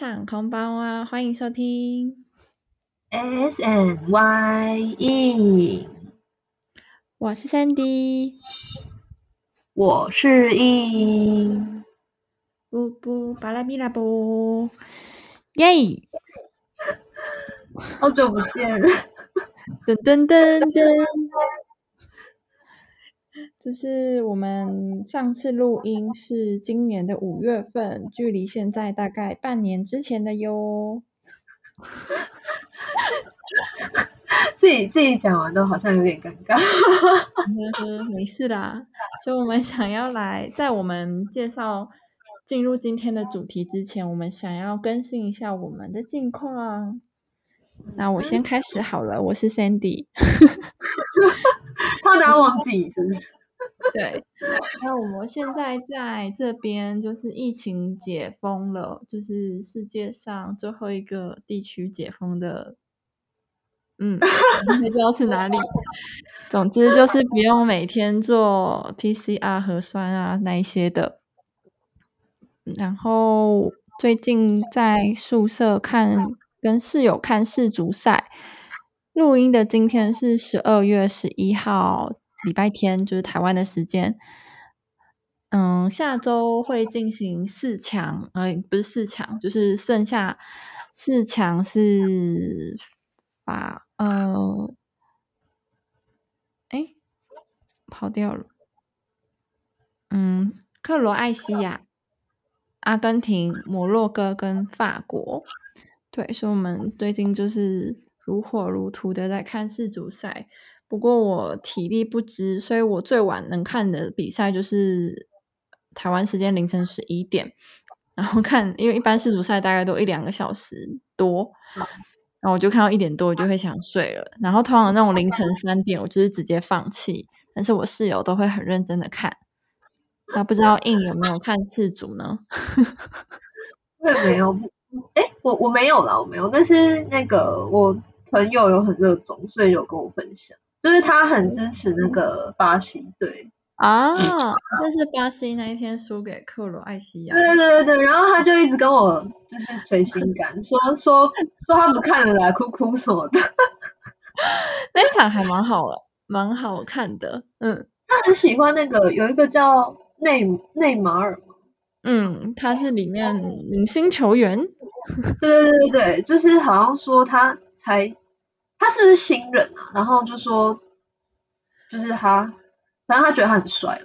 皆さんこんばんは，欢迎收听 S N Y E，我是 Sandy，我是 E，布布巴拉比拉布，耶！好久不见，噔噔噔噔， 就是我们上次录音是今年的五月份，距离现在大概半年之前的哟。自己自己讲完都好像有点尴尬。呵呵，没事啦。所以我们想要来，在我们介绍进入今天的主题之前，我们想要更新一下我们的近况。那我先开始好了，我是 Sandy。怕大家忘记是不是？对，那我们现在在这边就是疫情解封了，就是世界上最后一个地区解封的，嗯，还不知道是哪里。总之就是不用每天做 PCR 核酸啊那一些的。然后最近在宿舍看跟室友看世足赛，录音的今天是十二月十一号。礼拜天就是台湾的时间，嗯，下周会进行四强，呃，不是四强，就是剩下四强是法，呃，哎，跑掉了，嗯，克罗埃西亚、阿根廷、摩洛哥跟法国，对，所以我们最近就是如火如荼的在看世足赛。不过我体力不支，所以我最晚能看的比赛就是台湾时间凌晨十一点，然后看，因为一般世足赛大概都一两个小时多，然后我就看到一点多，我就会想睡了。然后通常那种凌晨三点，我就是直接放弃。但是我室友都会很认真的看。那不知道印有没有看世足呢？我也没有，哎，我我没有啦，我没有。但是那个我朋友有很热衷，所以有跟我分享。就是他很支持那个巴西队啊，但是巴西那一天输给克罗埃西亚。对对对对然后他就一直跟我就是捶心肝，说说说他不看了来哭哭什么的。那场还蛮好了，蛮好看的。嗯，他很喜欢那个有一个叫内内马尔嗯，他是里面明星球员。对对对对对，就是好像说他才。他是不是新人啊？然后就说，就是他，反正他觉得他很帅。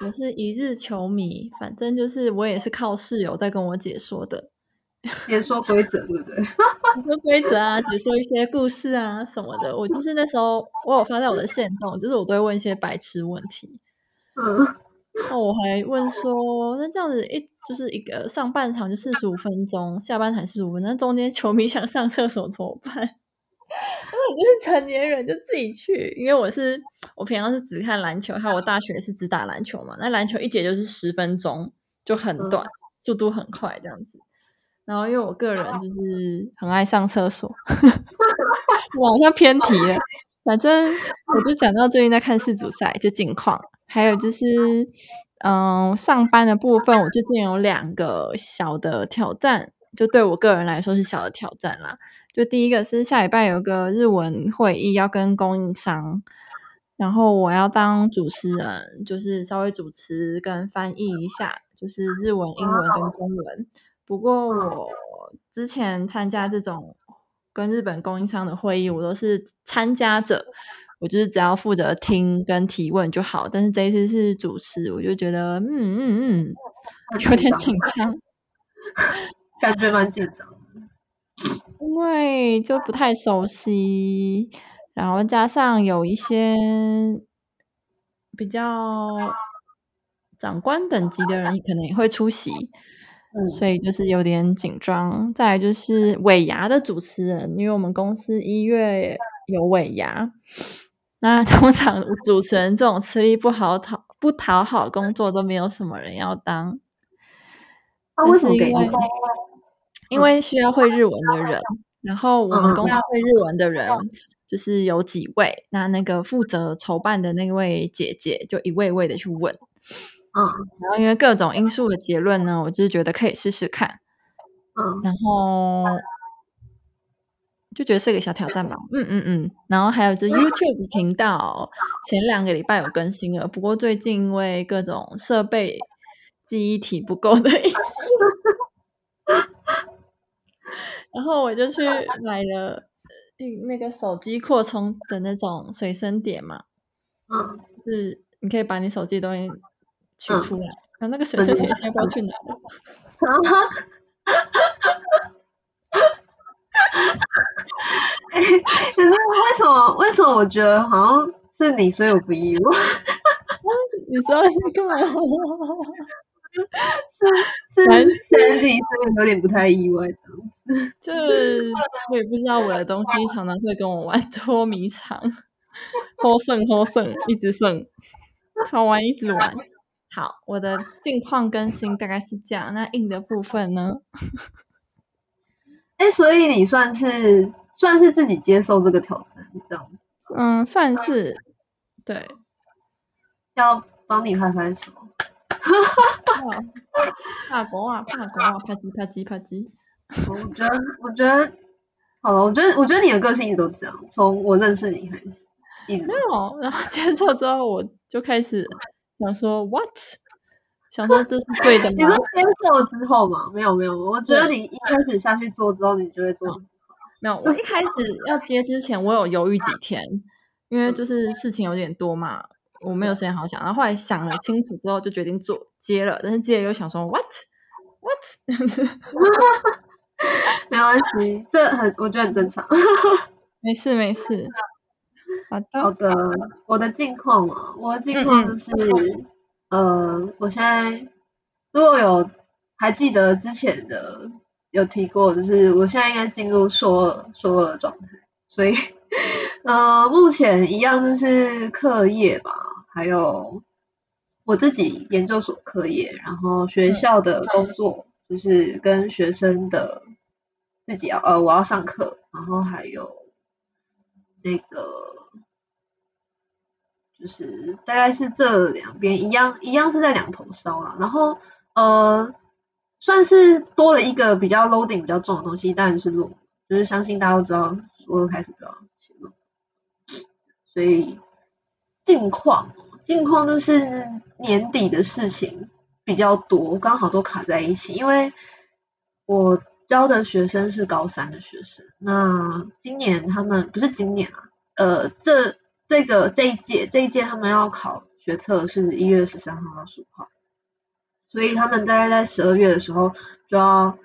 我是一日球迷，反正就是我也是靠室友在跟我解说的，解说规则对不对？解说规则啊，解说一些故事啊什么的。我就是那时候我有发在我的线动，就是我都会问一些白痴问题。嗯。那我还问说，那这样子一就是一个上半场就四十五分钟，下半场四十五分钟，那中间球迷想上厕所怎么办？那我就是成年人就自己去，因为我是我平常是只看篮球，还有我大学是只打篮球嘛，那篮球一节就是十分钟，就很短，速度很快这样子。然后因为我个人就是很爱上厕所，我好像偏题了，反正我就讲到最近在看世足赛，就近况。还有就是，嗯，上班的部分，我最近有两个小的挑战，就对我个人来说是小的挑战啦。就第一个是下礼拜有个日文会议要跟供应商，然后我要当主持人，就是稍微主持跟翻译一下，就是日文、英文跟中文。不过我之前参加这种跟日本供应商的会议，我都是参加者。我就是只要负责听跟提问就好，但是这一次是主持，我就觉得嗯嗯嗯，有点紧张，感觉蛮紧张，因为就不太熟悉，然后加上有一些比较长官等级的人可能也会出席，所以就是有点紧张。再来就是尾牙的主持人，因为我们公司一月有尾牙。那通常主持人这种吃力不好讨不讨好工作都没有什么人要当，那为什么因为因为需要会日文的人，然后我们公司会日文的人就是有几位，那那个负责筹办的那位姐姐就一位位的去问，嗯。然后因为各种因素的结论呢，我就是觉得可以试试看，嗯。然后就觉得是个小挑战吧。嗯嗯嗯。然后还有这 YouTube 频道，前两个礼拜有更新了，不过最近因为各种设备记忆体不够的因素，然后我就去买了那那个手机扩充的那种随身碟嘛，嗯，是你可以把你手机的东西取嗯出来，然后那个随身碟现在不知道去哪了。哎、可是为什么为什么我觉得好像是你，所以我不意外，你知道是干嘛？是是男 Sandy，所以有点不太意外的。就我也不知道我的东西常常会跟我玩捉迷藏，好胜好胜，一直胜，好玩一直玩。好，我的近况更新大概是这样。那硬的部分呢？哎、所以你算是算是自己接受这个挑战，这样子嗯，算是对。要帮你拍拍手。哇怕狗啊，怕狗啊，啪叽啪叽啪叽。我觉得，我觉得，好了，我觉得，我觉得你的个性一直都这样，从我认识你开始，一直没有，然后接受之后，我就开始想说 what，想说这是对的吗 你说？接受之后嘛？没有没有，我觉得你一开始下去做之后，你就会做。没有，我一开始要接之前，我有犹豫几天，因为就是事情有点多嘛，我没有时间好好想。然后后来想了清楚之后，就决定做接了。但是接了又想说 what what 这样子，没关系，这很我觉得很正常。没事没事。好好的，的，我的近况嘛，我的近况就是，呃，我现在如果有还记得之前的有提过，就是我现在应该进入硕二硕二的状态，所以呃，目前一样就是课业吧，还有我自己研究所课业，然后学校的工作，就是跟学生的自己要呃我要上课，然后还有那个就是大概是这两边一样一样是在两头烧啦，然后呃算是多了一个比较 loading 比较重的东西，当然是论文，就是相信大家都知道，我都开始就要写论，所以近况近况就是年底的事情比较多，刚好都卡在一起，因为我教的学生是高三的学生，那今年他们不是今年啊，呃，这这个这一届这一届他们要考学测是一月十三号到十五号，所以他们大概在十二月的时候就要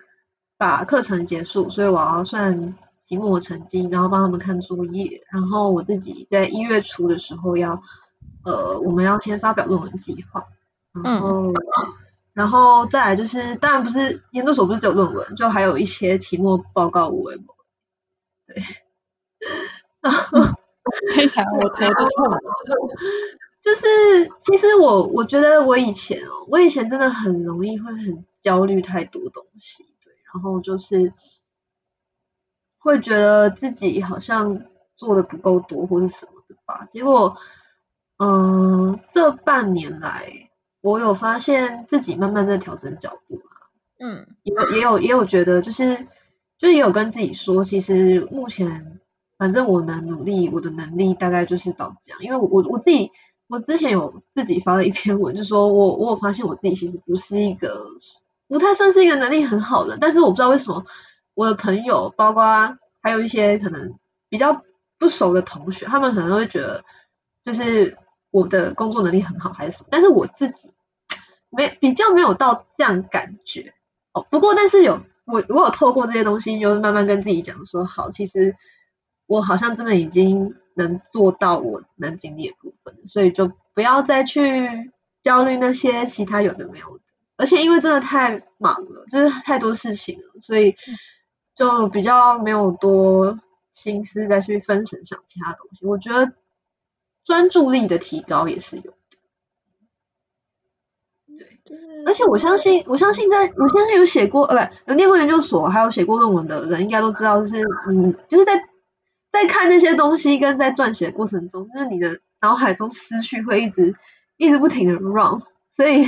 把课程结束，所以我要算期末成绩，然后帮他们看作业，然后我自己在一月初的时候要呃我们要先发表论文计划，然后。然后再来就是，当然不是研究所不是只有论文，就还有一些期末报告微博，对。然 后听起来我头都痛了。就是，其实我我觉得我以前哦，我以前真的很容易会很焦虑太多东西，对，然后就是会觉得自己好像做的不够多或是什么的吧。结果，嗯、这半年来，我有发现自己慢慢在调整角度啦，嗯也有也有也有觉得就是就也有跟自己说，其实目前反正我能努力，我的能力大概就是到这样。因为我我自己我之前有自己发了一篇文，就说我我有发现我自己其实不是一个不太算是一个能力很好的，但是我不知道为什么我的朋友，包括还有一些可能比较不熟的同学，他们可能都会觉得就是我的工作能力很好还是什么，但是我自己没比较没有到这样感觉。哦，不过但是有我我有透过这些东西，就是慢慢跟自己讲说，好，其实我好像真的已经能做到我能经历的部分，所以就不要再去焦虑那些其他有的没有的。而且因为真的太忙了，就是太多事情了，所以就比较没有多心思再去分神想其他东西。我觉得专注力的提高也是有的，对。就是而且我相信，我相信在，我相信有写过，呃，不，有念过研究所，还有写过论文的人，应该都知道，就是，嗯，就是在在看那些东西跟在撰写的过程中，就是你的脑海中思绪会一直一直不停的 run，所以，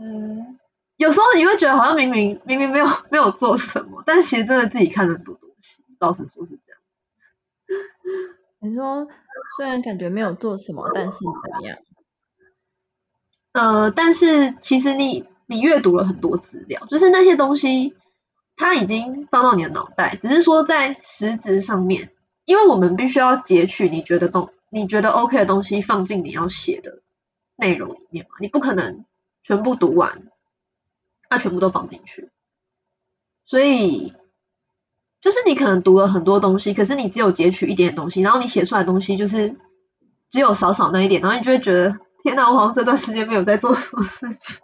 嗯，有时候你会觉得好像明明明明没有没有做什么，但其实真的自己看了很多东西。老实说是这样。你说虽然感觉没有做什么，但是怎么样？呃，但是其实你你阅读了很多资料，就是那些东西，它已经放到你的脑袋，只是说在实质上面，因为我们必须要截取你觉得东你觉得 OK 的东西放进你要写的内容里面嘛，你不可能全部读完，那全部都放进去，所以就是你可能读了很多东西，可是你只有截取一点东西，然后你写出来的东西就是只有少少那一点，然后你就会觉得。天哪，我好像这段时间没有在做什么事情。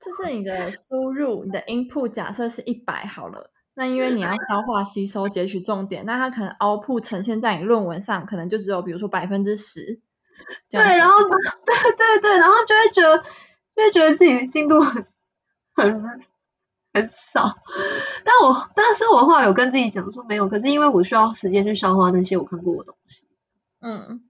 就是你的输入，你的 input 假设是一百好了，那因为你要消化吸收截取重点，那它可能 output 呈现在你论文上，可能就只有比如说百分之十。对，然后对对对，然后就会觉得就会觉得自己进度很很很少。但我但是我后来有跟自己讲说没有，可是因为我需要时间去消化那些我看过的东西。嗯，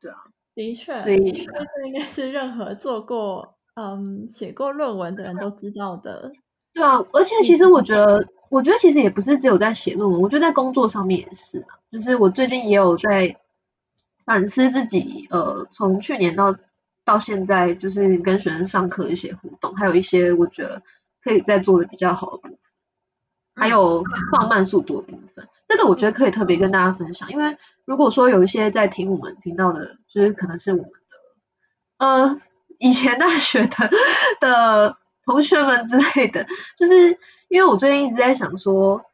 对啊。的确，所以这应该是任何做过、嗯写过论文的人都知道的。对啊，而且其实我觉得，我觉得其实也不是只有在写论文，我觉得在工作上面也是啊。就是我最近也有在反思自己，呃，从去年到到现在，就是跟学生上课一些互动，还有一些我觉得可以再做的比较好的部分，还有放慢速度的部分。这个我觉得可以特别跟大家分享，因为如果说有一些在听我们频道的，就是可能是我们的呃以前大学的 的同学们之类的，就是因为我最近一直在想说，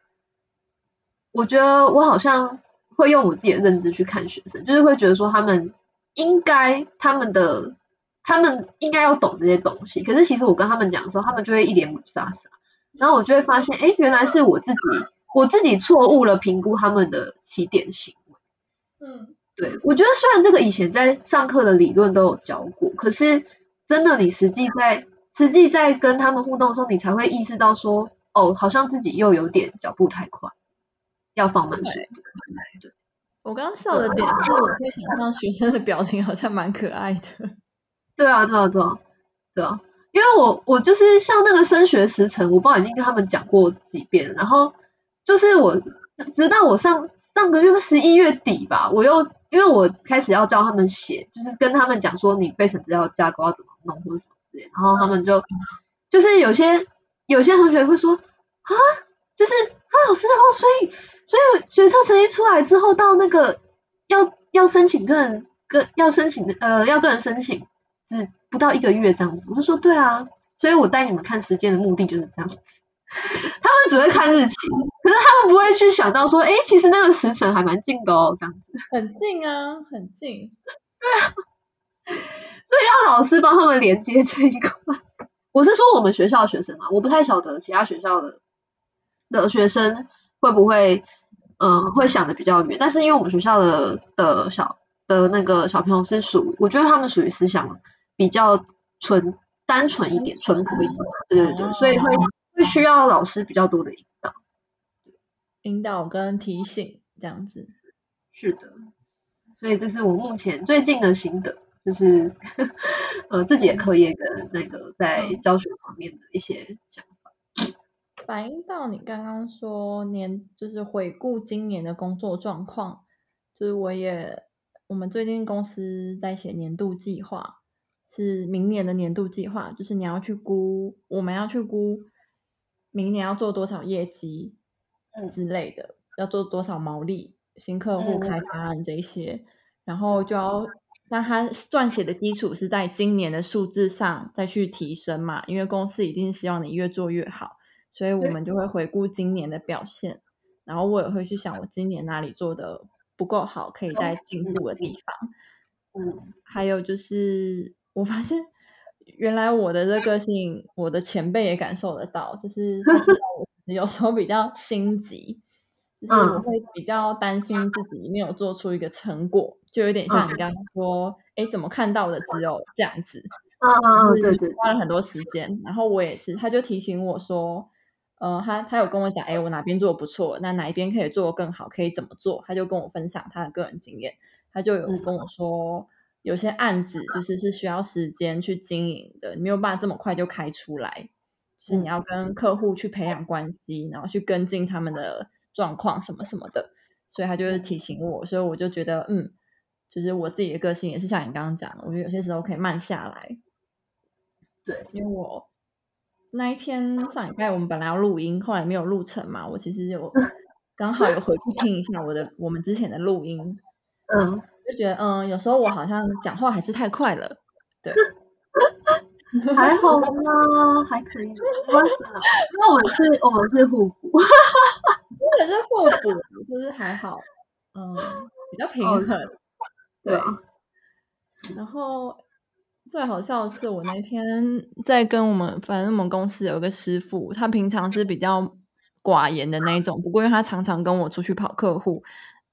我觉得我好像会用我自己的认知去看学生，就是会觉得说他们应该他们的他们应该要懂这些东西，可是其实我跟他们讲的时候，他们就会一脸不傻傻，然后我就会发现，哎，原来是我自己。我自己错误了评估他们的起点行为。嗯，对，我觉得虽然这个以前在上课的理论都有教过，可是真的你实际在实际在跟他们互动的时候，你才会意识到说，哦，好像自己又有点脚步太快，要放慢速度。对，我刚刚笑的点是，我可以想象学生的表情好像蛮可爱的。对啊，对啊，对啊，对啊，因为我我就是像那个升学时程，我不知道已经跟他们讲过几遍，然后。就是我直到我上上个月十一月底吧，我又因为我开始要教他们写，就是跟他们讲说你背审资料架构要怎么弄或什么之类，然后他们就就是有些有些同学会说啊，就是啊老师，然后所以所以学测成绩出来之后到那个要要申请个人个要申请呃要个人申请只不到一个月这样子，我就说对啊，所以我带你们看时间的目的就是这样。他们只会看日期，可是他们不会去想到说，哎，其实那个时辰还蛮近的哦，这样子。很近啊，很近。对啊，所以要老师帮他们连接这一块。我是说我们学校的学生啊，我不太晓得其他学校的的学生会不会，嗯，会想的比较远。但是因为我们学校的的小的那个小朋友是属，我觉得他们属于思想比较纯单纯一点、淳朴一点，对对对，所以会。会需要老师比较多的引导，引导跟提醒这样子。是的，所以这是我目前最近的心得，就是呃自己的课业跟那个在教学方面的一些想法。反映到你刚刚说年，就是回顾今年的工作状况，就是我也我们最近公司在写年度计划，是明年的年度计划，就是你要去估，我们要去估。明年要做多少业绩之类的，要做多少毛利、新客户开发案这些，然后就要那他撰写的基础是在今年的数字上再去提升嘛，因为公司一定希望你越做越好，所以我们就会回顾今年的表现，然后我也会去想我今年哪里做的不够好，可以再进步的地方。嗯，还有就是我发现。原来我的这个性，我的前辈也感受得到，就是我有时候比较心急，就是我会比较担心自己没有做出一个成果，就有点像你刚刚说，哎，怎么看到的只有这样子，嗯嗯嗯，对对，花了很多时间，然后我也是，他就提醒我说，呃，他他有跟我讲，哎，我哪边做的不错，那哪一边可以做的更好，可以怎么做，他就跟我分享他的个人经验，他就有跟我说。有些案子就是是需要时间去经营的，你没有办法这么快就开出来，是你要跟客户去培养关系，然后去跟进他们的状况什么什么的，所以他就是提醒我，所以我就觉得嗯，就是我自己的个性也是像你刚刚讲的，我觉得有些时候可以慢下来。对，因为我那一天上礼拜我们本来要录音，后来没有录成嘛，我其实有 刚好有回去听一下我的我们之前的录音，嗯，就觉得嗯，有时候我好像讲话还是太快了，对，还好啦，还可以，因为我们是我们是互补，真的是互补，就是还好，嗯，比较平衡，对，然后。最好笑的是，我那天在跟我们，反正我们公司有一个师傅，他平常是比较寡言的那一种，不过因为他常常跟我出去跑客户，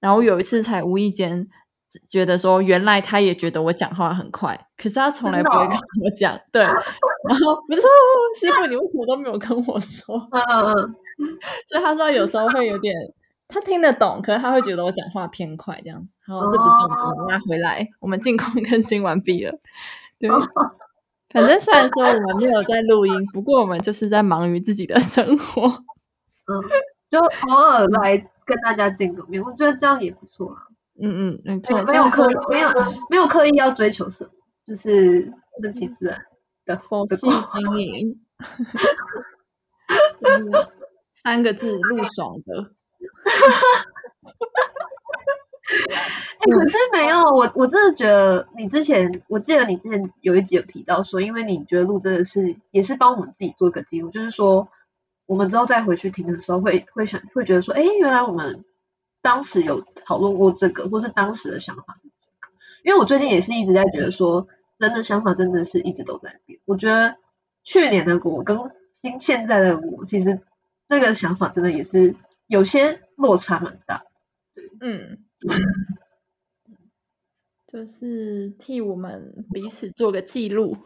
然后有一次才无意间觉得说，原来他也觉得我讲话很快，可是他从来不会跟我讲，对，然后我就说师傅，你为什么都没有跟我说？嗯嗯嗯，所以他说有时候会有点，他听得懂，可是他会觉得我讲话偏快这样子。好，这不是重点，拉回来，我们进攻更新完毕了。对，反正虽然说我们没有在录音，不过我们就是在忙于自己的生活。嗯，就偶尔来跟大家见个面，我觉得这样也不错啊。嗯嗯，没错，没有刻意，没有没有刻意要追求什么，就是顺其自然的 佛系经营。三个字，路爽的。哎，可是没有我，我真的觉得你之前，我记得你之前有一集有提到说，因为你觉得录真的是也是帮我们自己做一个记录，就是说我们之后再回去听的时候，会会想会觉得说，哎，原来我们当时有讨论过这个，或是当时的想法是这个。因为我最近也是一直在觉得说，人的想法真的是一直都在变。我觉得去年的我跟今现在的我，其实那个想法真的也是有些落差蛮大。嗯。就是替我们彼此做个记录，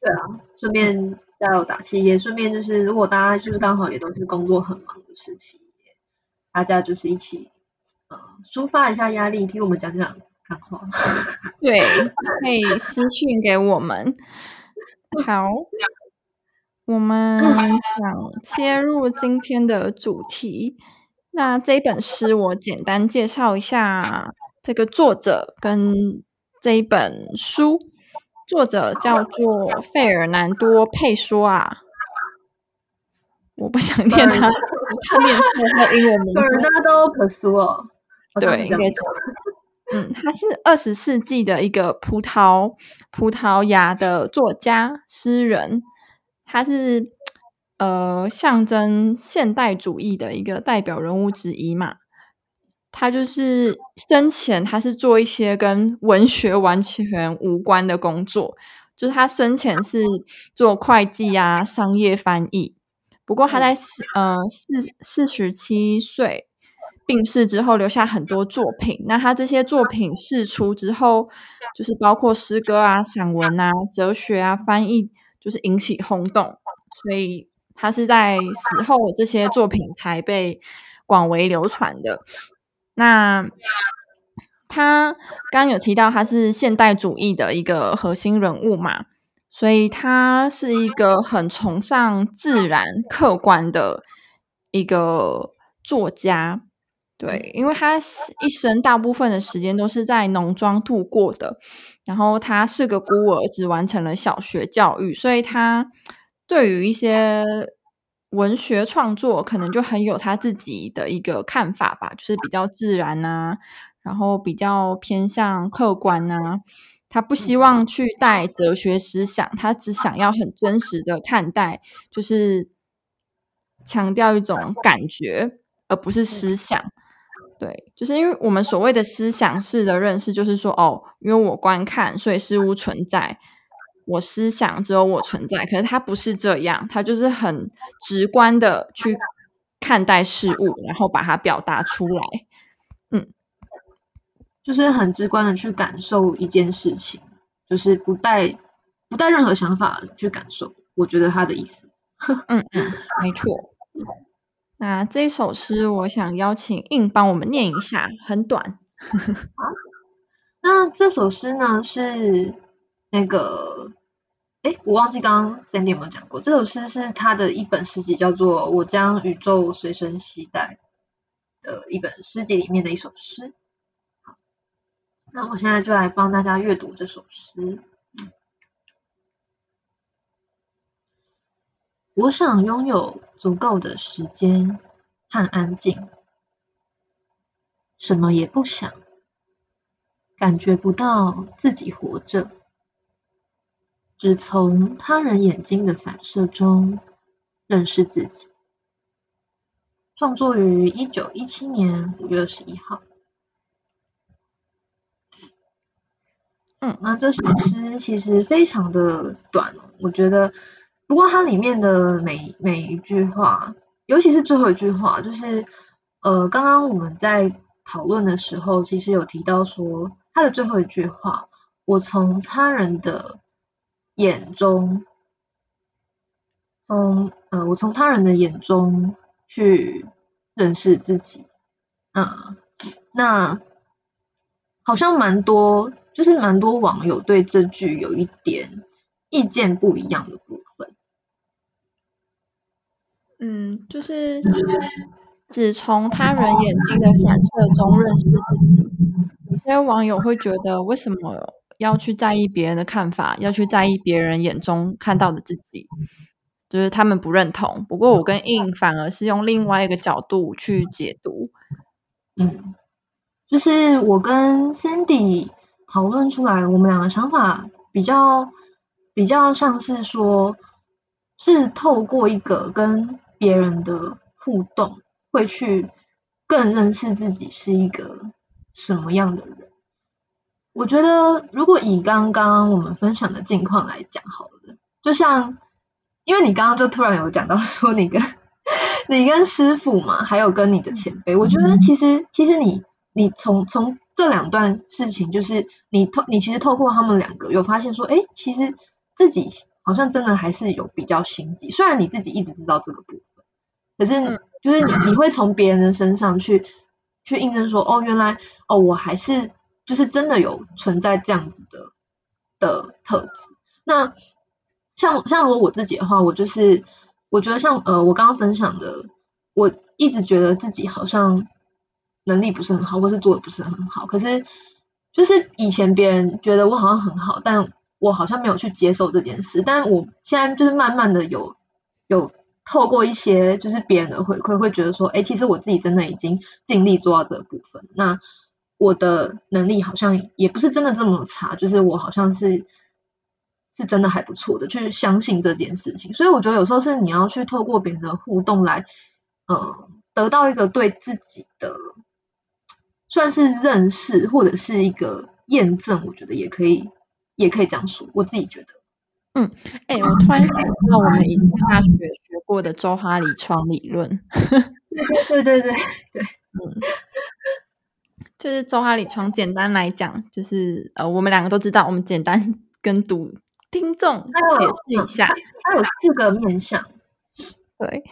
对啊，顺便加油打气，也顺便就是如果大家就是刚好也都是工作很忙的事情，大家就是一起呃抒发一下压力，听我们讲讲看话。对，可以私信给我们。好，我们想切入今天的主题。那这本诗我简单介绍一下这个作者跟这一本书，作者叫做费尔南多佩说啊，我不想念他，他念错他英文名字。费尔南多佩说，对，应该是。嗯，他是二十世纪的一个葡萄葡萄牙的作家诗人，他是。呃，象征现代主义的一个代表人物之一嘛，他就是生前他是做一些跟文学完全无关的工作，就是他生前是做会计啊、商业翻译。不过他在四呃四四十七岁病逝之后，留下很多作品。那他这些作品释出之后，就是包括诗歌啊、散文啊、哲学啊、翻译，就是引起轰动，所以。他是在死后这些作品才被广为流传的。那他刚有提到他是现代主义的一个核心人物嘛，所以他是一个很崇尚自然、客观的一个作家。对，因为他一生大部分的时间都是在农庄度过的，然后他是个孤儿，只完成了小学教育，所以他。对于一些文学创作，可能就很有他自己的一个看法吧，就是比较自然呐，然后比较偏向客观呐。他不希望去带哲学思想，他只想要很真实的看待，就是强调一种感觉，而不是思想。对，就是因为我们所谓的思想式的认识，就是说，哦，因为我观看，所以事物存在。我思想只有我存在，可是它不是这样，它就是很直观的去看待事物，然后把它表达出来，嗯，就是很直观的去感受一件事情，就是不带不带任何想法去感受，我觉得他的意思，嗯嗯，没错。那这首诗，我想邀请印帮我们念一下，很短。好那这首诗呢是那个，哎，我忘记刚刚 Sandy 有没有讲过，这首诗是他的一本诗集，叫做《我将宇宙随身携带》的一本诗集里面的一首诗。好，那我现在就来帮大家阅读这首诗。我想拥有足够的时间和安静，什么也不想，感觉不到自己活着，只从他人眼睛的反射中认识自己。创作于一九一七年五月二十一号。嗯，那这首诗其实非常的短，我觉得。不过它里面的每每一句话，尤其是最后一句话，就是呃，刚刚我们在讨论的时候，其实有提到说，它的最后一句话，我从他人的眼中，从呃，我从他人的眼中去认识自己，嗯，那好像蛮多，就是蛮多网友对这句有一点意见不一样的部分。嗯，就是只从他人眼睛的反射中认识自己。有些网友会觉得，为什么要去在意别人的看法，要去在意别人眼中看到的自己？就是他们不认同。不过我跟 In 反而是用另外一个角度去解读。嗯，就是我跟 Sandy 讨论出来，我们两个想法比较比较像是说，是透过一个跟别人的互动，会去更认识自己是一个什么样的人。我觉得，如果以刚刚我们分享的近况来讲，好了，就像，因为你刚刚就突然有讲到说，你跟你跟师傅嘛，还有跟你的前辈，我觉得其实其实你你从从这两段事情，就是你透你其实透过他们两个，有发现说，哎，其实自己好像真的还是有比较心机，虽然你自己一直知道这个部分。可是，就是你你会从别人的身上去去印证说，哦，原来哦，我还是就是真的有存在这样子的的特质。那像像如果我自己的话，我就是我觉得像呃，我刚刚分享的，我一直觉得自己好像能力不是很好，或是做的不是很好。可是就是以前别人觉得我好像很好，但我好像没有去接受这件事。但我现在就是慢慢的有有。透过一些就是别人的回馈，会觉得说，哎，其实我自己真的已经尽力做到这部分。那我的能力好像也不是真的这么差，就是我好像是是真的还不错的，去相信这件事情。所以我觉得有时候是你要去透过别人的互动来，呃，得到一个对自己的算是认识或者是一个验证。我觉得也可以，也可以这样说。我自己觉得。嗯，哎，我突然想到我们以前大学学过的周哈里窗理论。对对对对对，嗯，就是周哈里窗，简单来讲，就是呃，我们两个都知道，我们简单跟读听众解释一下，它有四个面向。对，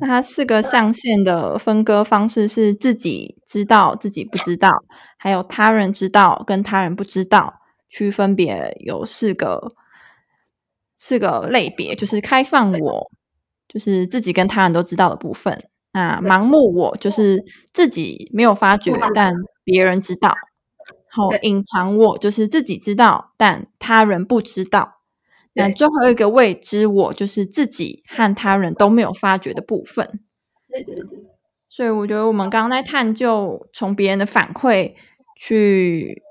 那它四个象限的分割方式是自己知道、自己不知道，还有他人知道跟他人不知道，区分别有四个。四个类别，就是开放我，就是自己跟他人都知道的部分；那盲目我，就是自己没有发觉，但别人知道；后隐藏我，就是自己知道，但他人不知道；那最后一个未知我，就是自己和他人都没有发觉的部分。对对对。所以我觉得我们刚刚在探究，从别人的反馈去。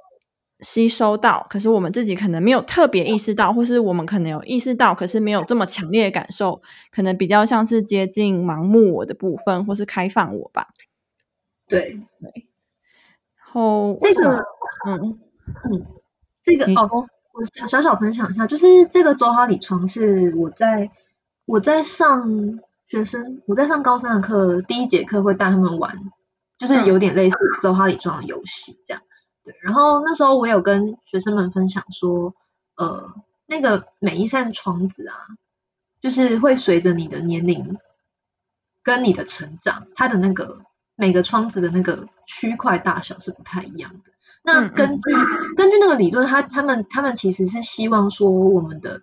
吸收到，可是我们自己可能没有特别意识到，或是我们可能有意识到，可是没有这么强烈的感受，可能比较像是接近盲目我的部分，或是开放我吧。对对。后这个，嗯嗯，这个哦，我小小分享一下，就是这个周哈里床是我在我在上学生，我在上高三的课，第一节课会带他们玩，就是有点类似周哈里床的游戏这样。对，然后那时候我有跟学生们分享说，呃，那个每一扇窗子啊，就是会随着你的年龄跟你的成长，它的那个每个窗子的那个区块大小是不太一样的。那根据根据那个理论，他他们他们其实是希望说我们的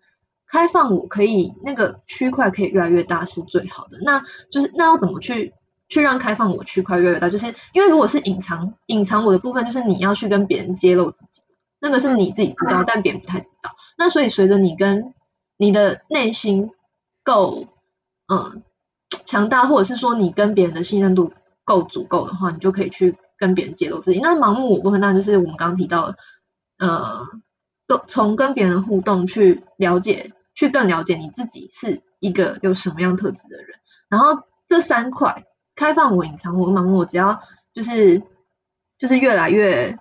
开放我可以那个区块可以越来越大是最好的。那就是那要怎么去去让开放我区块越来越大？就是因为如果是隐藏隐藏我的部分，就是你要去跟别人揭露自己，那个是你自己知道，但别人不太知道。那所以随着你跟你的内心够嗯强大，或者是说你跟别人的信任度够足够的话，你就可以去跟别人揭露自己。那盲目我部分，那就是我们刚刚提到的，呃，都从跟别人互动去了解，去更了解你自己是一个有什么样特质的人。然后这三块开放我、隐藏我、盲目，我只要就是就是越来越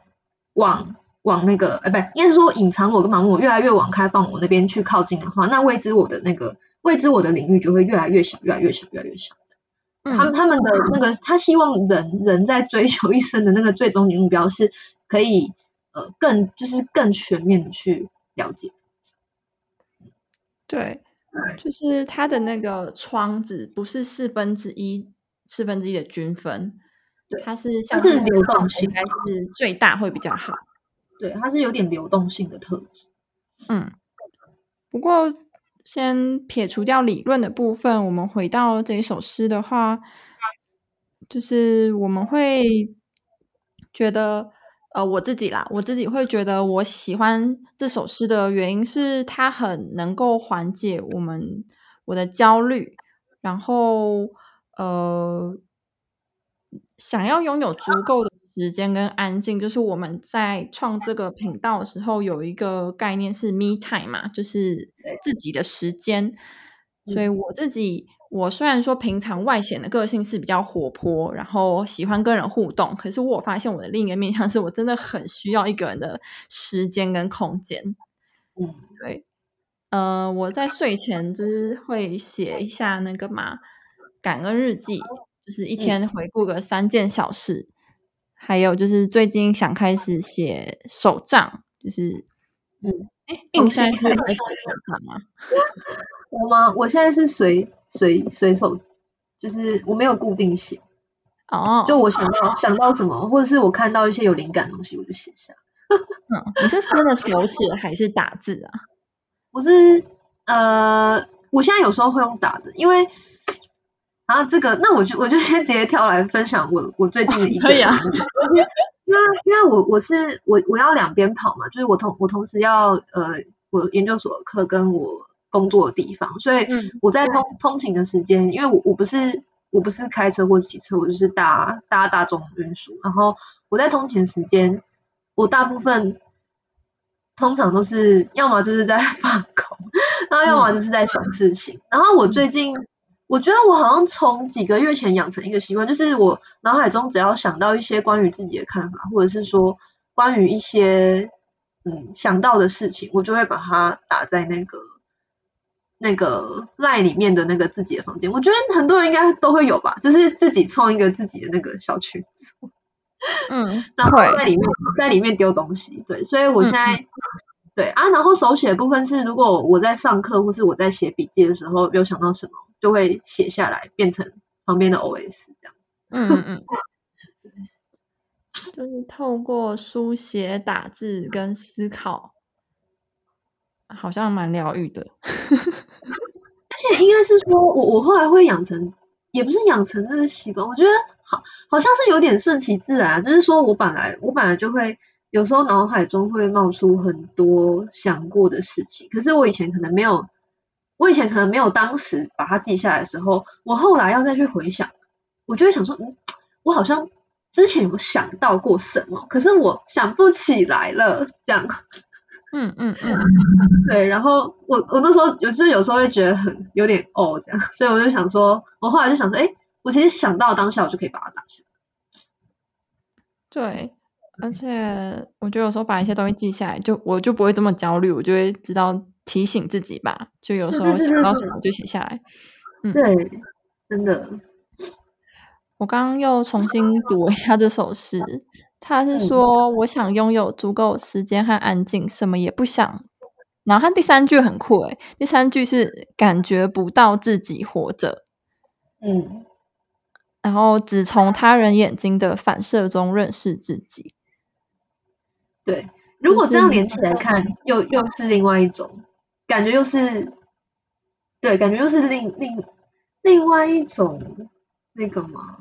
往。往那个，呃，不，应该是说隐藏我跟盲目，越来越往开放我那边去靠近的话，那未知我的那个未知我的领域就会越来越小，越来越小，越来越小。他们他们的那个，他希望人人在追求一生的那个最终目标是可以呃更就是更全面的去了解。对，就是他的那个窗子不是四分之一四分之一的均分，它是像是流动性，应该是最大会比较好。对，它是有点流动性的特质。嗯，不过先撇除掉理论的部分，我们回到这一首诗的话，就是我们会觉得，呃，我自己啦，我自己会觉得我喜欢这首诗的原因是它很能够缓解我们我的焦虑，然后呃，想要拥有足够的。时间跟安静，就是我们在创这个频道的时候，有一个概念是 me time 嘛，就是自己的时间。所以我自己，我虽然说平常外显的个性是比较活泼，然后喜欢跟人互动，可是我发现我的另一个面向是我真的很需要一个人的时间跟空间。嗯，对，呃，我在睡前就是会写一下那个嘛感恩日记，就是一天回顾个三件小事。还有就是最近想开始写手账，就是嗯，哎，你现在开始写手账吗？我吗？我现在是随随随手，就是我没有固定写。哦。就我想到想到什么，或者是我看到一些有灵感的东西，我就写下。嗯，你是真的手写 还是打字啊？我是呃，我现在有时候会用打的，因为。然后这个，那我就我就先直接跳来分享我我最近的一个，因为因为我我是我我要两边跑嘛，就是我同我同时要呃我研究所的课跟我工作的地方，所以我在通通勤的时间，因为我我不是我不是开车或者骑车，我就是搭搭大众运输，然后我在通勤时间，我大部分通常都是要么就是在 放空，然后要么就是在想事情，然后我最近。我觉得我好像从几个月前养成一个习惯，就是我脑海中只要想到一些关于自己的看法，或者是说关于一些嗯想到的事情，我就会把它打在那个那个赖里面的那个自己的房间。我觉得很多人应该都会有吧，就是自己创一个自己的那个小群组，嗯，然后在里面在里面丢东西。对，所以我现在对啊，然后手写的部分是，如果我在上课或是我在写笔记的时候有想到什么。就会写下来，变成旁边的 OS 这样。嗯嗯嗯，就是透过书写、打字跟思考，好像蛮疗愈的。而且应该是说，我我后来会养成，也不是养成这个习惯，我觉得好好像是有点顺其自然。就是说我本来我本来就会有时候脑海中会冒出很多想过的事情，可是我以前可能没有。我以前可能没有当时把它记下来的时候，我后来要再去回想，我就会想说，嗯，我好像之前有想到过什么，可是我想不起来了，这样。嗯 嗯嗯，对。然后我我那时候有时有时候会觉得很有点哦这样，所以我就想说，我后来就想说，哎，我其实想到当下，我就可以把它打下来。对，而且我觉得有时候把一些东西记下来，就我就不会这么焦虑，我就会知道。提醒自己吧，就有时候想到什么就写下来。嗯，对，真的。我刚刚又重新读一下这首诗，他是说：“我想拥有足够时间和安静，什么也不想。”然后他第三句很酷诶，第三句是感觉不到自己活着。嗯，然后只从他人眼睛的反射中认识自己。对，如果这样连起来看，又又是另外一种感觉，又是对，感觉又是另另另外一种那个嘛，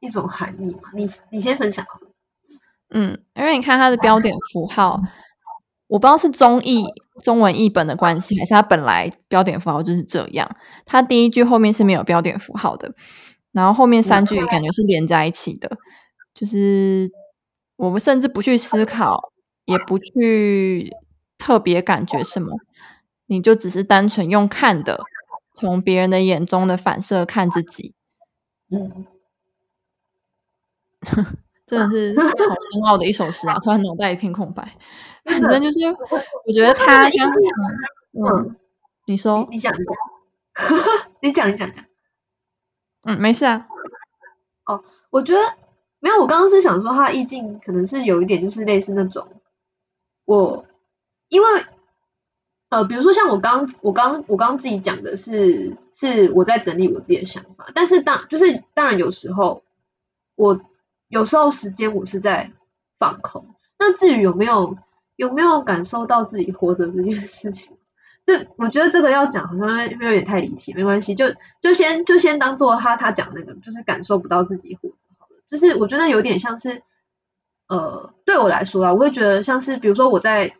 一种含义嘛。你你先分享。嗯，因为你看它的标点符号，我不知道是中译中文译本的关系，还是它本来标点符号就是这样。它第一句后面是没有标点符号的，然后后面三句感觉是连在一起的，就是我们甚至不去思考，也不去特别感觉什么，你就只是单纯用看的，从别人的眼中的反射看自己，嗯，真的是好深奥的一首诗啊！突然脑袋一片空白。反正就是，我觉得他刚嗯，嗯，你说，你讲一讲，你讲 一讲讲。嗯，没事啊，哦我觉得没有，我刚刚是想说他的意境可能是有一点就是类似那种，我因为呃，比如说像我刚我刚我刚自己讲的是是我在整理我自己的想法，但是当就是当然有时候我有时候时间我是在放空，那至于有没有有没有感受到自己活着这件事情。这我觉得这个要讲好像有点太离题，没关系，就就先就先当做他他讲那个，就是感受不到自己活着好了。就是我觉得有点像是，呃，对我来说啊，我会觉得像是，比如说我在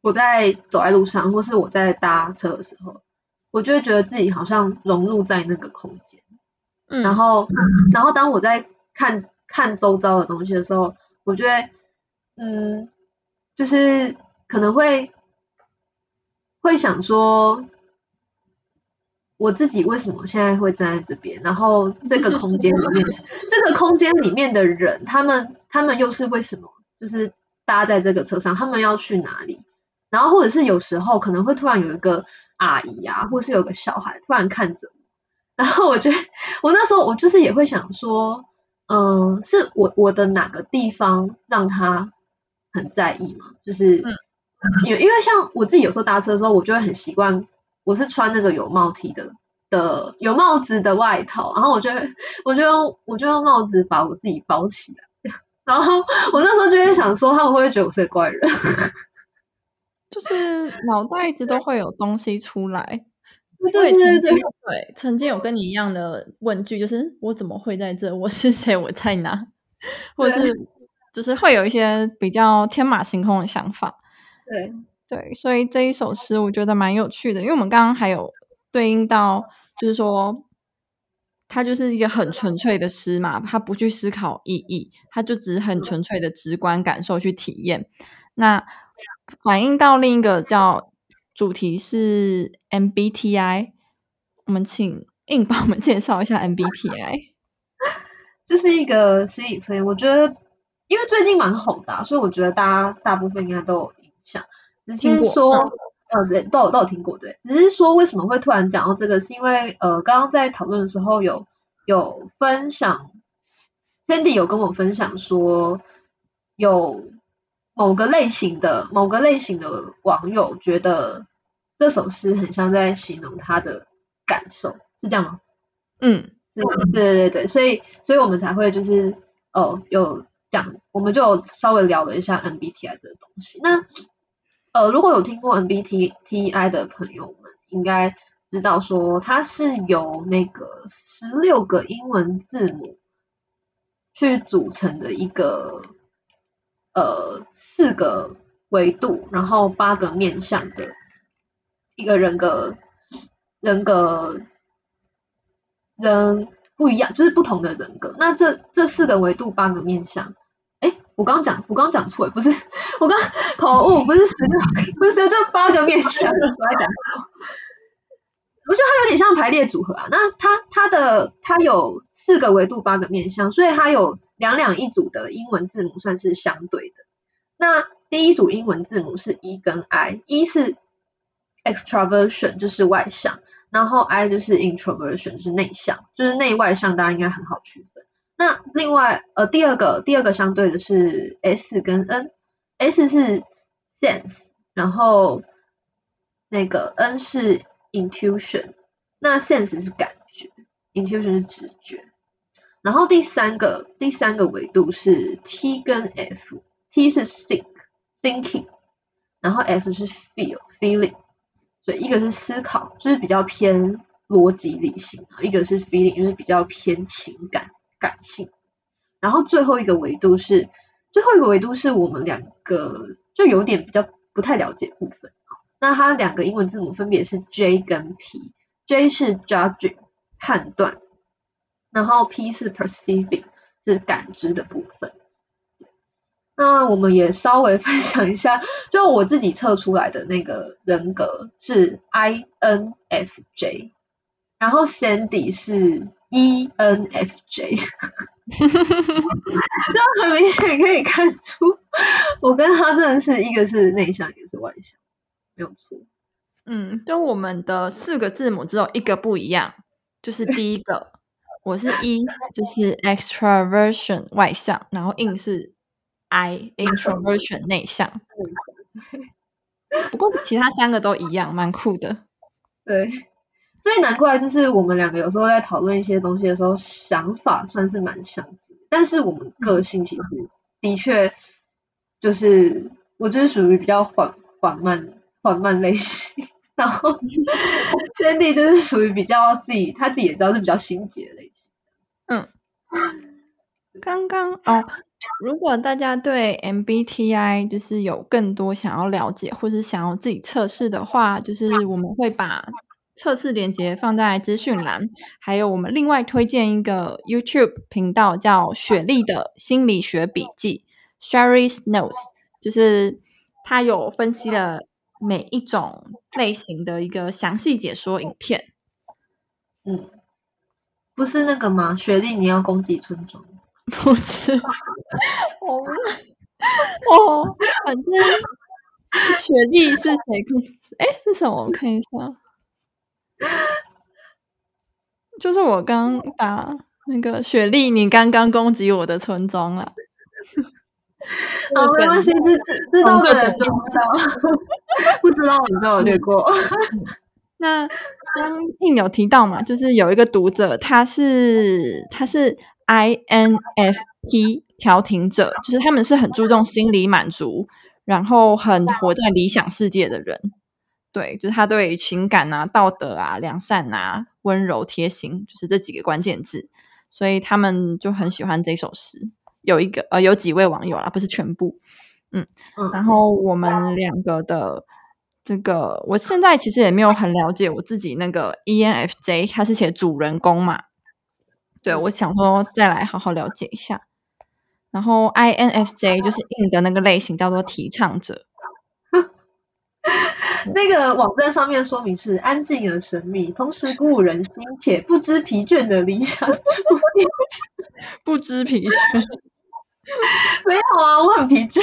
我在走在路上，或是我在搭车的时候，我就会觉得自己好像融入在那个空间，嗯，然后然后当我在看看周遭的东西的时候，我就会嗯，就是可能会会想说，我自己为什么现在会站在这边？然后这个空间里面，这个空间里面的人，他们他们又是为什么？就是搭在这个车上，他们要去哪里？然后或者是有时候可能会突然有一个阿姨啊，或是有个小孩突然看着我，然后我觉得我那时候我就是也会想说，嗯、是我我的哪个地方让他很在意嘛？就是嗯因为因为像我自己有时候搭车的时候，我就会很习惯，我是穿那个有帽 T 的的有帽子的外套，然后我就会我就用我就用帽子把我自己包起来，然后我那时候就会想说，他们会不会觉得我是个怪人？就是 脑袋一直都会有东西出来。对对对对曾经对曾经有跟你一样的问句，就是我怎么会在这？我是谁？我在哪？或者是就是会有一些比较天马行空的想法。对，对，所以这一首诗我觉得蛮有趣的，因为我们刚刚还有对应到，就是说，它就是一个很纯粹的诗嘛，它不去思考意义，它就只是很纯粹的直观感受去体验。那反映到另一个叫主题是 MBTI，我们请硬帮我们介绍一下 MBTI。就是一个心理测验，我觉得因为最近蛮红的啊、所以我觉得大家大部分应该都有印象。只是说，嗯呃，对都有都有听过，对。只是说为什么会突然讲到这个，是因为呃，刚刚在讨论的时候有有分享，Sandy 有跟我分享说，有某个类型的某个类型的网友觉得这首诗很像在形容他的感受，是这样吗？嗯，是，对对对对，所以所以我们才会就是哦有讲，我们就稍微聊了一下 MBTI 这个东西。那呃，如果有听过 MBTI 的朋友们，应该知道说它是由那个十六个英文字母去组成的一个呃四个维度，然后八个面向的一个人格人格人不一样，就是不同的人格。那这这四个维度八个面向，哎，我刚讲我刚讲错，不是我刚口误，不是十六，不是就八个面向，我在讲错。我觉得它有点像排列组合啊。那它它的它有四个维度八个面向，所以它有两两一组的英文字母算是相对的。那第一组英文字母是 E 跟 I，E 是 extraversion 就是外向，然后 I 就是 introversion 是内向，就是内外向，大家应该很好区分。那另外呃第二个第二个相对的是 S 跟 N，S 是 sense，然后那个 N 是 intuition，那 sense 是感觉，intuition 是直觉。然后第三个第三个维度是 T 跟 F，T 是 think，thinking，然后 F 是 feel feeling，所以一个是思考，就是比较偏逻辑理性啊，一个是 feeling，就是比较偏情感感性。然后最后一个维度是最后一个维度是我们两个就有点比较不太了解部分。那它两个英文字母分别是 J 跟 P，J 是 judging 判断，然后 P 是 perceiving 是感知的部分。那我们也稍微分享一下，就我自己测出来的那个人格是 INFJ，然后 Sandy 是 ENFJ，这很明显可以看出，我跟他真的是一个是内向，一个是外向。没有错，嗯，就我们的四个字母只有一个不一样，就是第一个，我是 E，就是 extraversion 外向，然后 in 是 I introversion 内向。不过其他三个都一样，蛮酷的。对，所以难怪就是我们两个有时候在讨论一些东西的时候，想法算是蛮相近，但是我们个性其实的确就是我就是属于比较缓缓慢。缓慢类型，然后 Sandy 就是属于比较自己，他自己也知道是比较心结类型。嗯，刚刚哦，如果大家对 MBTI 就是有更多想要了解，或是想要自己测试的话，就是我们会把测试链接放在资讯栏，还有我们另外推荐一个 YouTube 频道叫雪莉的心理学笔记 Sherry's Notes，就是他有分析了。每一种类型的一个详细解说影片，嗯，不是那个吗？雪莉，你要攻击村庄？不是，我们哦，反正雪莉是谁攻击？哎，是什么？我看一下，就是我刚打那个雪莉，你刚刚攻击我的村庄了。好，没关系，知道的人就知道，不知道你就有略过。那刚印有提到嘛，就是有一个读者，他是他是 INFP 调停者，就是他们是很注重心理满足，然后很活在理想世界的人。对，就是他对情感啊、道德啊、良善啊、温柔贴心，就是这几个关键字，所以他们就很喜欢这首诗。有一个呃，有几位网友啦，不是全部，嗯嗯，然后我们两个的这个，我现在其实也没有很了解我自己那个 ENFJ，它是写主人公嘛，对我想说再来好好了解一下，然后 INFJ 就是 in 的那个类型，叫做提倡者，那个网站上面说明是安静而神秘，同时鼓舞人心且不知疲倦的理想主义，不知疲倦。没有啊，我很疲倦。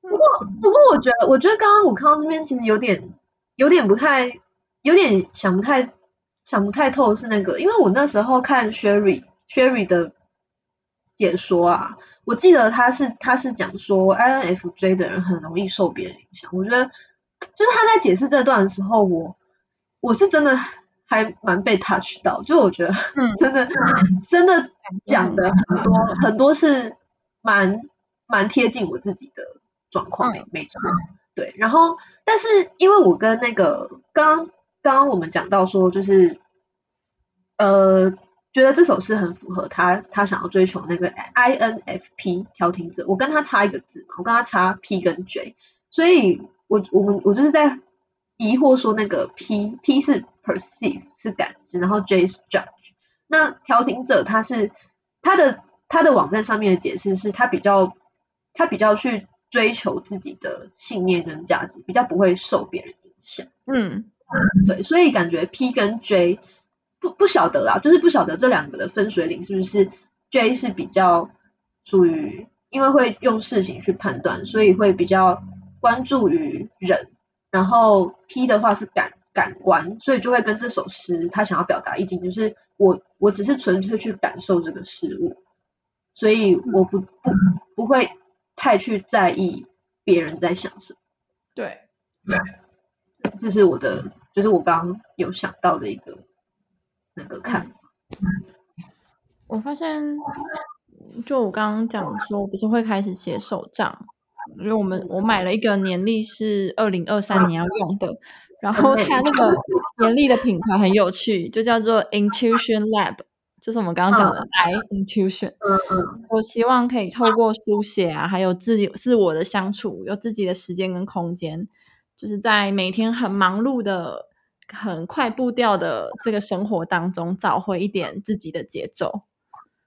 不过，不过，我觉得，我觉得刚刚我看到这边，其实有点，有点不太，有点想不太，想不太透是那个，因为我那时候看 Sherry Sherry 的解说啊，我记得他是他是讲说 INFJ 的人很容易受别人影响。我觉得，就是他在解释这段的时候，我我是真的。还蛮被 touch 到，就我觉得，真的真的讲的很多很多是蛮蛮贴近我自己的状况，没错，对。然后，但是因为我跟那个刚刚刚我们讲到说，就是呃，觉得这首诗很符合他他想要追求那个 INFP 调停者，我跟他差一个字嘛，我跟他差 P 跟 J，所以我我们我就是在疑惑说那个 P P 是。perceive 是感知，然后 J 是 judge。那调停者他是他的他的网站上面的解释是他比较他比较去追求自己的信念跟价值，比较不会受别人影响。嗯，对，所以感觉 P 跟 J 不不晓得啦，就是不晓得这两个的分水岭是不是 J 是比较属于因为会用事情去判断，所以会比较关注于人，然后 P 的话是感。感官，所以就会跟这首诗他想要表达意境，就是我我只是纯粹去感受这个事物，所以我不不不会太去在意别人在想什么。对，对，这是我的，就是我刚有想到的一个那个看法。我发现就我刚刚讲说，我不是会开始写手账，因为我们我买了一个年历是二零二三年要用的，然后它那个年历的品牌很有趣，就叫做 Intuition Lab，就是我们刚刚讲的 I Intuition。嗯嗯我希望可以透过书写啊，还有自己自我的相处，有自己的时间跟空间，就是在每天很忙碌的、很快步调的这个生活当中，找回一点自己的节奏。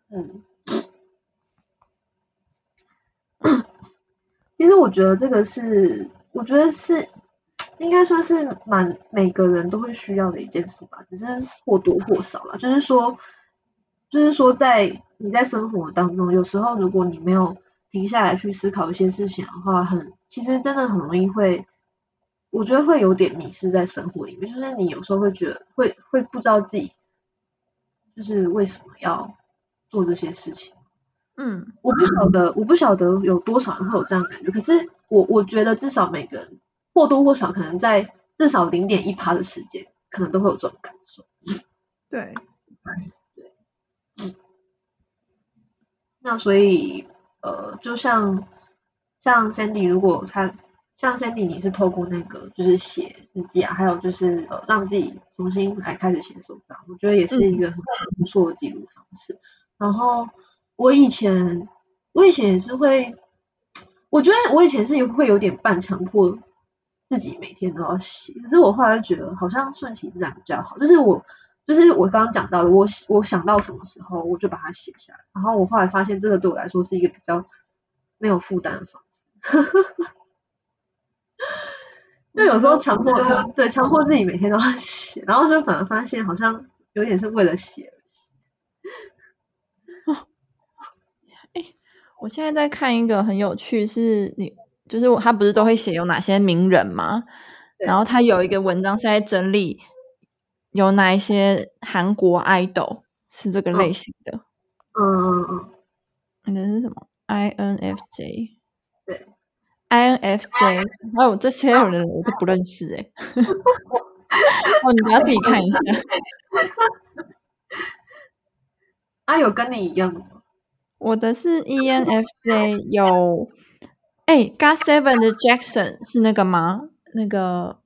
嗯。其实我觉得这个是，我觉得是应该算是蛮每个人都会需要的一件事吧，只是或多或少啦。就是说，就是说，在你在生活当中，有时候如果你没有停下来去思考一些事情的话，很其实真的很容易会，我觉得会有点迷失在生活里面。就是你有时候会觉得会会不知道自己就是为什么要做这些事情。嗯我不晓得，我不晓得有多少人会有这样的感觉。可是我我觉得至少每个人或多或少可能在至少零点一趴的时间，可能都会有这种感受。对，那所以呃，就像像 Sandy，如果他像 Sandy，你是透过那个就是写日记啊，还有就是呃让自己重新来开始写手账，我觉得也是一个很不错的记录方式。然后我以前我以前也是会，我觉得我以前是会有点半强迫自己每天都要写，可是我后来觉得好像顺其自然比较好，就是我。就是我刚刚讲到的，我我想到什么时候我就把它写下来，然后我后来发现这个对我来说是一个比较没有负担的方式。就有时候强迫对强迫自己每天都要写，然后就反而发现好像有点是为了写而写。我现在在看一个很有趣，是你就是他不是都会写有哪些名人吗？然后他有一个文章是在整理。有哪一些韩国 idol 是这个类型的？嗯嗯嗯，那个是什么？INFJ。对，INFJ，还有这些人我都不认识哎。哦，你不要自己看一下。啊，有跟你一样吗？我的是 ENFJ，有哎，GOT7 的 Jackson 是那个吗？那个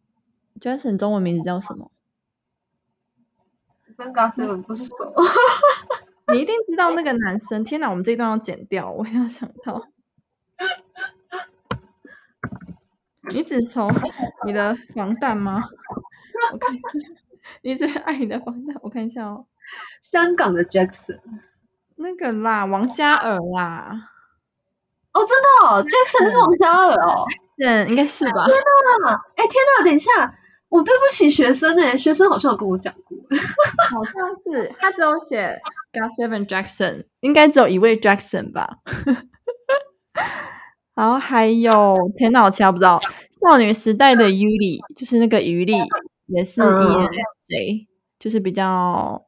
Jackson 中文名字叫什么？跟 GOT7 不是熟。你一定知道那个男生。天哪，我们这段要剪掉，我要想到。你只抽你的防弹吗？我看一下，你只爱你的防弹，我看一下哦。香港的 Jackson。那个啦，王嘉尔啦。哦，真的哦，Jackson 是王嘉尔哦。嗯，应该是吧。天哪！哎，天哪！等一下。我对不起学生哎，学生好像有跟我讲过，好像是他只有写 Got Seven Jackson，应该只有一位 Jackson 吧。然后还有天哪，我其他不知道。少女时代的 Yuli 就是那个余力，也是 ENFJ，就是比较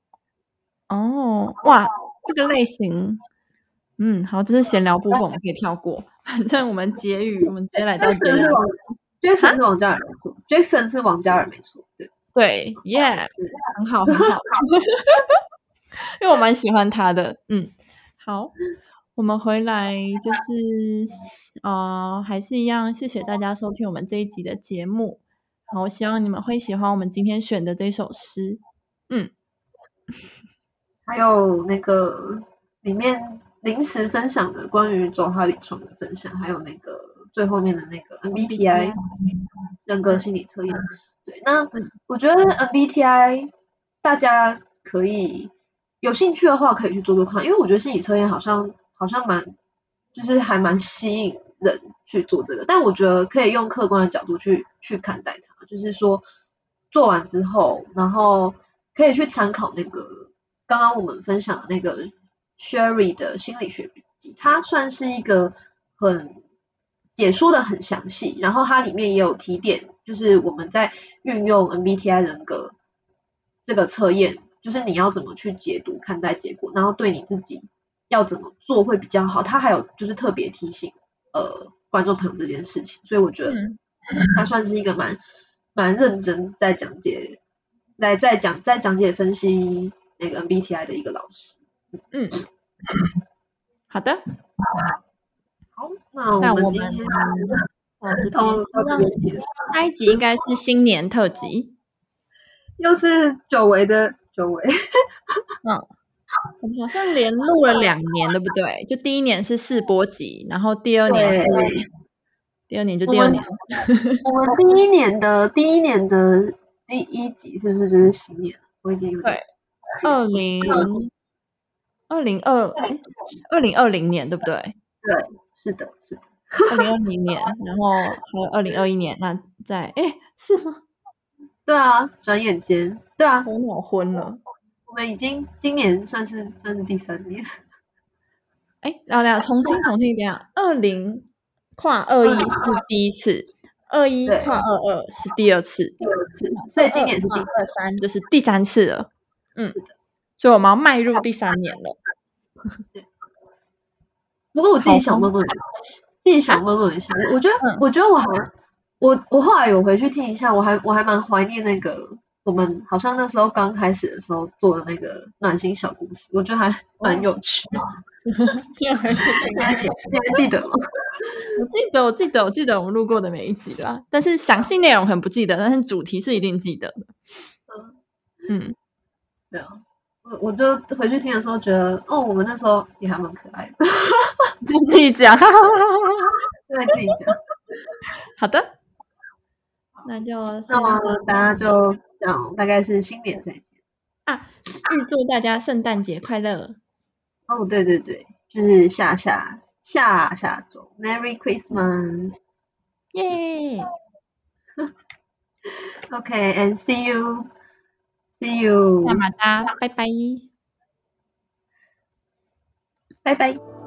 哦哇这个类型，嗯好，这是闲聊部分，我们可以跳过。反正我们结语，我们直接来到结语。Jackson 是王嘉尔没错，Jackson 是王嘉尔没错，对。对，Yeah，很好很好，因为我蛮喜欢他的，嗯，好，我们回来就是呃还是一样，谢谢大家收听我们这一集的节目，好，我希望你们会喜欢我们今天选的这首诗，嗯，还有那个里面临时分享的关于周哈里床的分享，还有那个。最后面的那个 MBTI 人格心理测验，对，那我觉得 MBTI 大家可以有兴趣的话可以去做做看，因为我觉得心理测验好像好像蛮就是还蛮吸引人去做这个，但我觉得可以用客观的角度去去看待它，就是说做完之后，然后可以去参考那个刚刚我们分享的那个 Sherry 的心理学笔记，它算是一个很。解说的很详细，然后它里面也有提点，就是我们在运用 MBTI 人格这个测验，就是你要怎么去解读看待结果，然后对你自己要怎么做会比较好。它还有就是特别提醒呃观众朋友这件事情，所以我觉得他算是一个蛮蛮认真在讲解，来在讲在讲解分析那个 MBTI 的一个老师。嗯。好好的，好，那那我我们今天们哦，这边到希望到这边结束，下一集应该是新年特辑。又是久违的久违，嗯我们好像连录了两年，对不对？就第一年是试播集，然后第二年是第二年就第二年，我们第一年的第一年的第一集是不是就是新年？我已经有对二零二零二二零二零年，对不对？对，是的，是的，二零二零年，然后还有二零二一年，那在哎是吗？对啊，转眼间，对啊，我脑昏了。我们已经今年算是算是第三年，哎，然后等下重新重新一遍啊，二零跨二一是第一次，二一跨二二是第二次，第二次，所以今年是第二三就是第三次了。嗯，所以我们要迈入第三年了。不过我自己想问问，自己想问问一下，我我觉得，嗯我觉得我还，我我后来有回去听一下，我还我还蛮怀念那个我们好像那时候刚开始的时候做的那个暖心小故事，我觉得还蛮有趣的。这还是你还记你还记得吗？我记得，我记得，我记得我们录过的每一集啦，但是详细内容很不记得，但是主题是一定记得的。嗯，对啊，我我就回去听的时候觉得，哦，我们那时候也还蛮可爱的，自己讲。对自己讲。好的，那就那么先大家就讲大概是新年再见。啊，预祝大家圣诞节快乐！哦，对对对，就是下下下下周，Merry Christmas。耶！Okay, and see you. See you. 拜拜。拜拜。